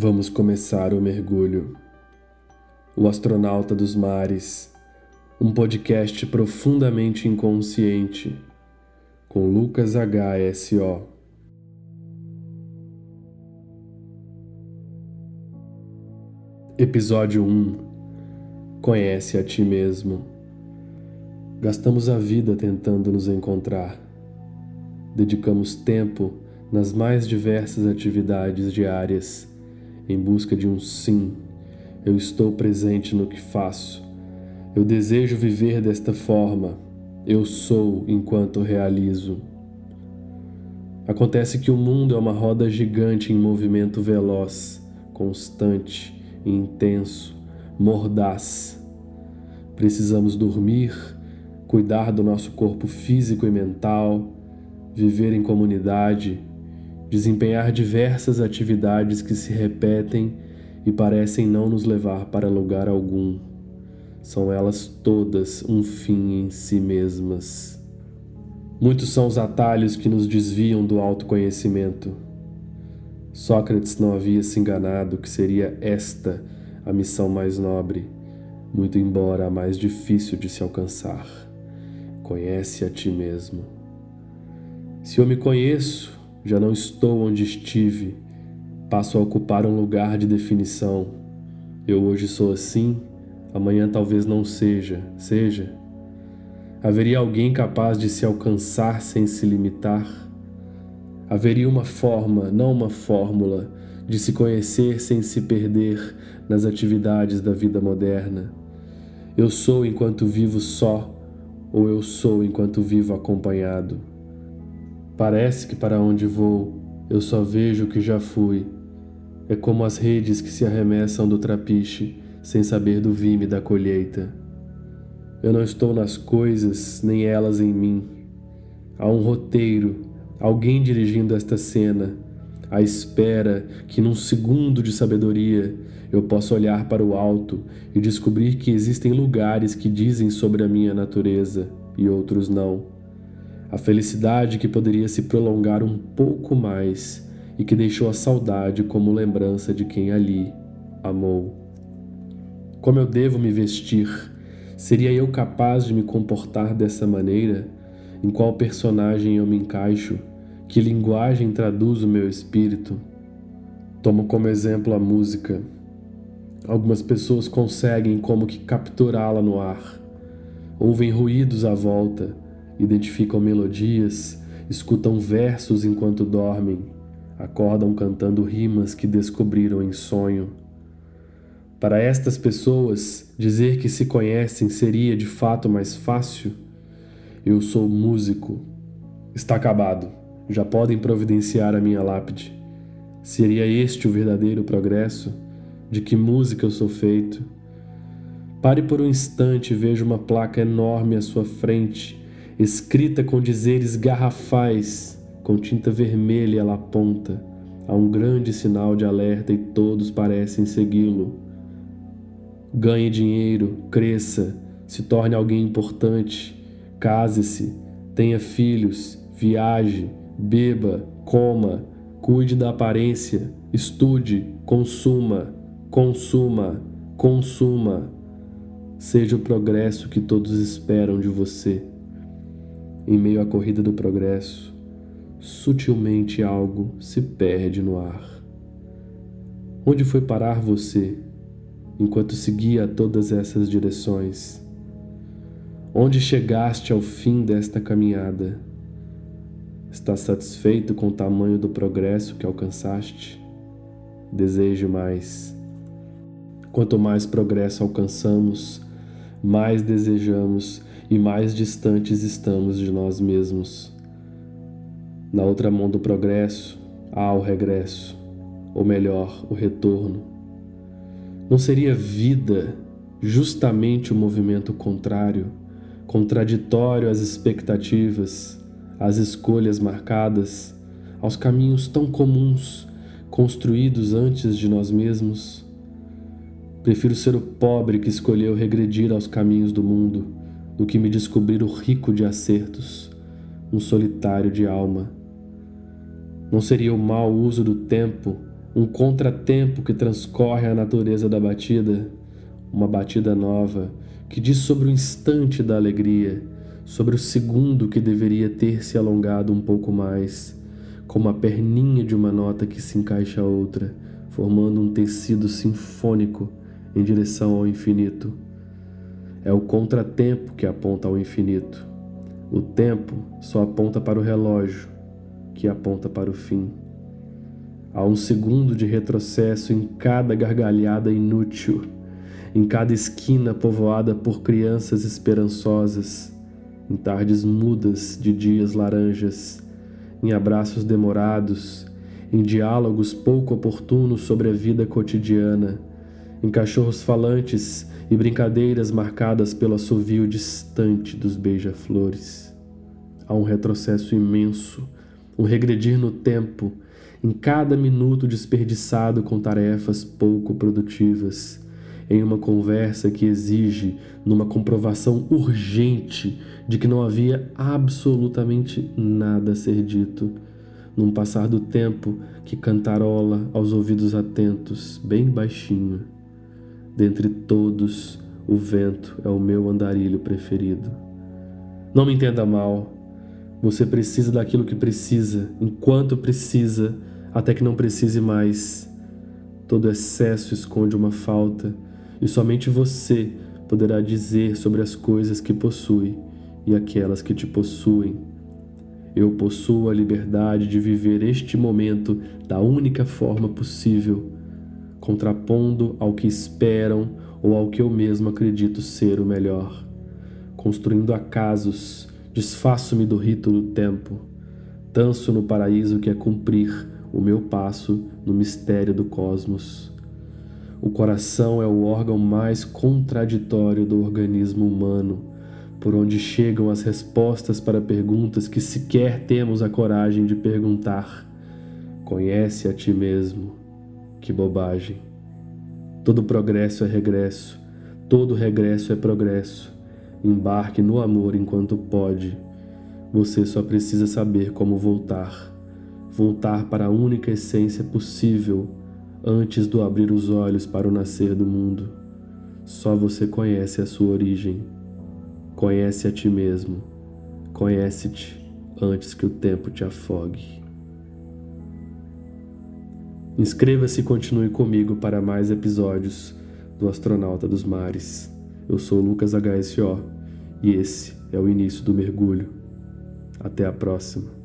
Vamos começar o mergulho. O Astronauta dos Mares, um podcast profundamente inconsciente, com Lucas HSO. Episódio 1 Conhece a ti mesmo. Gastamos a vida tentando nos encontrar. Dedicamos tempo nas mais diversas atividades diárias em busca de um sim. Eu estou presente no que faço. Eu desejo viver desta forma. Eu sou enquanto realizo. Acontece que o mundo é uma roda gigante em movimento veloz, constante, intenso, mordaz. Precisamos dormir, cuidar do nosso corpo físico e mental, viver em comunidade, desempenhar diversas atividades que se repetem e parecem não nos levar para lugar algum. São elas todas um fim em si mesmas. Muitos são os atalhos que nos desviam do autoconhecimento. Sócrates não havia se enganado que seria esta a missão mais nobre, muito embora a mais difícil de se alcançar. Conhece a ti mesmo. Se eu me conheço, já não estou onde estive, passo a ocupar um lugar de definição. Eu hoje sou assim, amanhã talvez não seja, seja. Haveria alguém capaz de se alcançar sem se limitar? Haveria uma forma, não uma fórmula, de se conhecer sem se perder nas atividades da vida moderna. Eu sou enquanto vivo só, ou eu sou enquanto vivo acompanhado. Parece que para onde vou eu só vejo o que já fui. É como as redes que se arremessam do trapiche sem saber do vime da colheita. Eu não estou nas coisas, nem elas em mim. Há um roteiro, alguém dirigindo esta cena, à espera que num segundo de sabedoria eu possa olhar para o alto e descobrir que existem lugares que dizem sobre a minha natureza e outros não a felicidade que poderia se prolongar um pouco mais e que deixou a saudade como lembrança de quem ali amou. Como eu devo me vestir? Seria eu capaz de me comportar dessa maneira? Em qual personagem eu me encaixo? Que linguagem traduz o meu espírito? Tomo como exemplo a música. Algumas pessoas conseguem como que capturá-la no ar. Ouvem ruídos à volta identificam melodias, escutam versos enquanto dormem, acordam cantando rimas que descobriram em sonho. Para estas pessoas, dizer que se conhecem seria de fato mais fácil. Eu sou músico. Está acabado. Já podem providenciar a minha lápide. Seria este o verdadeiro progresso? De que música eu sou feito? Pare por um instante e veja uma placa enorme à sua frente escrita com dizeres garrafais, com tinta vermelha ela aponta. Há um grande sinal de alerta e todos parecem segui-lo. Ganhe dinheiro, cresça, se torne alguém importante, case-se, tenha filhos, viaje, beba, coma, cuide da aparência, estude, consuma, consuma, consuma. Seja o progresso que todos esperam de você. Em meio à corrida do progresso, sutilmente algo se perde no ar. Onde foi parar você enquanto seguia todas essas direções? Onde chegaste ao fim desta caminhada? Estás satisfeito com o tamanho do progresso que alcançaste? Deseje mais. Quanto mais progresso alcançamos, mais desejamos e mais distantes estamos de nós mesmos. Na outra mão do progresso há o regresso, ou melhor, o retorno. Não seria vida justamente o movimento contrário, contraditório às expectativas, às escolhas marcadas, aos caminhos tão comuns construídos antes de nós mesmos? Prefiro ser o pobre que escolheu regredir aos caminhos do mundo do que me descobrir o rico de acertos, um solitário de alma. Não seria o mau uso do tempo um contratempo que transcorre a natureza da batida, uma batida nova que diz sobre o instante da alegria, sobre o segundo que deveria ter se alongado um pouco mais, como a perninha de uma nota que se encaixa a outra, formando um tecido sinfônico em direção ao infinito. É o contratempo que aponta ao infinito. O tempo só aponta para o relógio, que aponta para o fim. Há um segundo de retrocesso em cada gargalhada inútil, em cada esquina povoada por crianças esperançosas, em tardes mudas de dias laranjas, em abraços demorados, em diálogos pouco oportunos sobre a vida cotidiana, em cachorros falantes e brincadeiras marcadas pelo assovio distante dos beija-flores. Há um retrocesso imenso, um regredir no tempo, em cada minuto desperdiçado com tarefas pouco produtivas, em uma conversa que exige numa comprovação urgente de que não havia absolutamente nada a ser dito, num passar do tempo que cantarola aos ouvidos atentos, bem baixinho. Dentre todos, o vento é o meu andarilho preferido. Não me entenda mal, você precisa daquilo que precisa, enquanto precisa, até que não precise mais. Todo excesso esconde uma falta, e somente você poderá dizer sobre as coisas que possui e aquelas que te possuem. Eu possuo a liberdade de viver este momento da única forma possível, contrapondo ao que esperam ou ao que eu mesmo acredito ser o melhor, construindo acasos Desfaço-me do rito do tempo, danço no paraíso que é cumprir o meu passo no mistério do cosmos. O coração é o órgão mais contraditório do organismo humano, por onde chegam as respostas para perguntas que sequer temos a coragem de perguntar. Conhece a ti mesmo. Que bobagem. Todo progresso é regresso, todo regresso é progresso. Embarque no amor enquanto pode. Você só precisa saber como voltar. Voltar para a única essência possível antes do abrir os olhos para o nascer do mundo. Só você conhece a sua origem. Conhece a ti mesmo. Conhece-te antes que o tempo te afogue. Inscreva-se e continue comigo para mais episódios do Astronauta dos Mares. Eu sou Lucas HSO e esse é o início do mergulho. Até a próxima.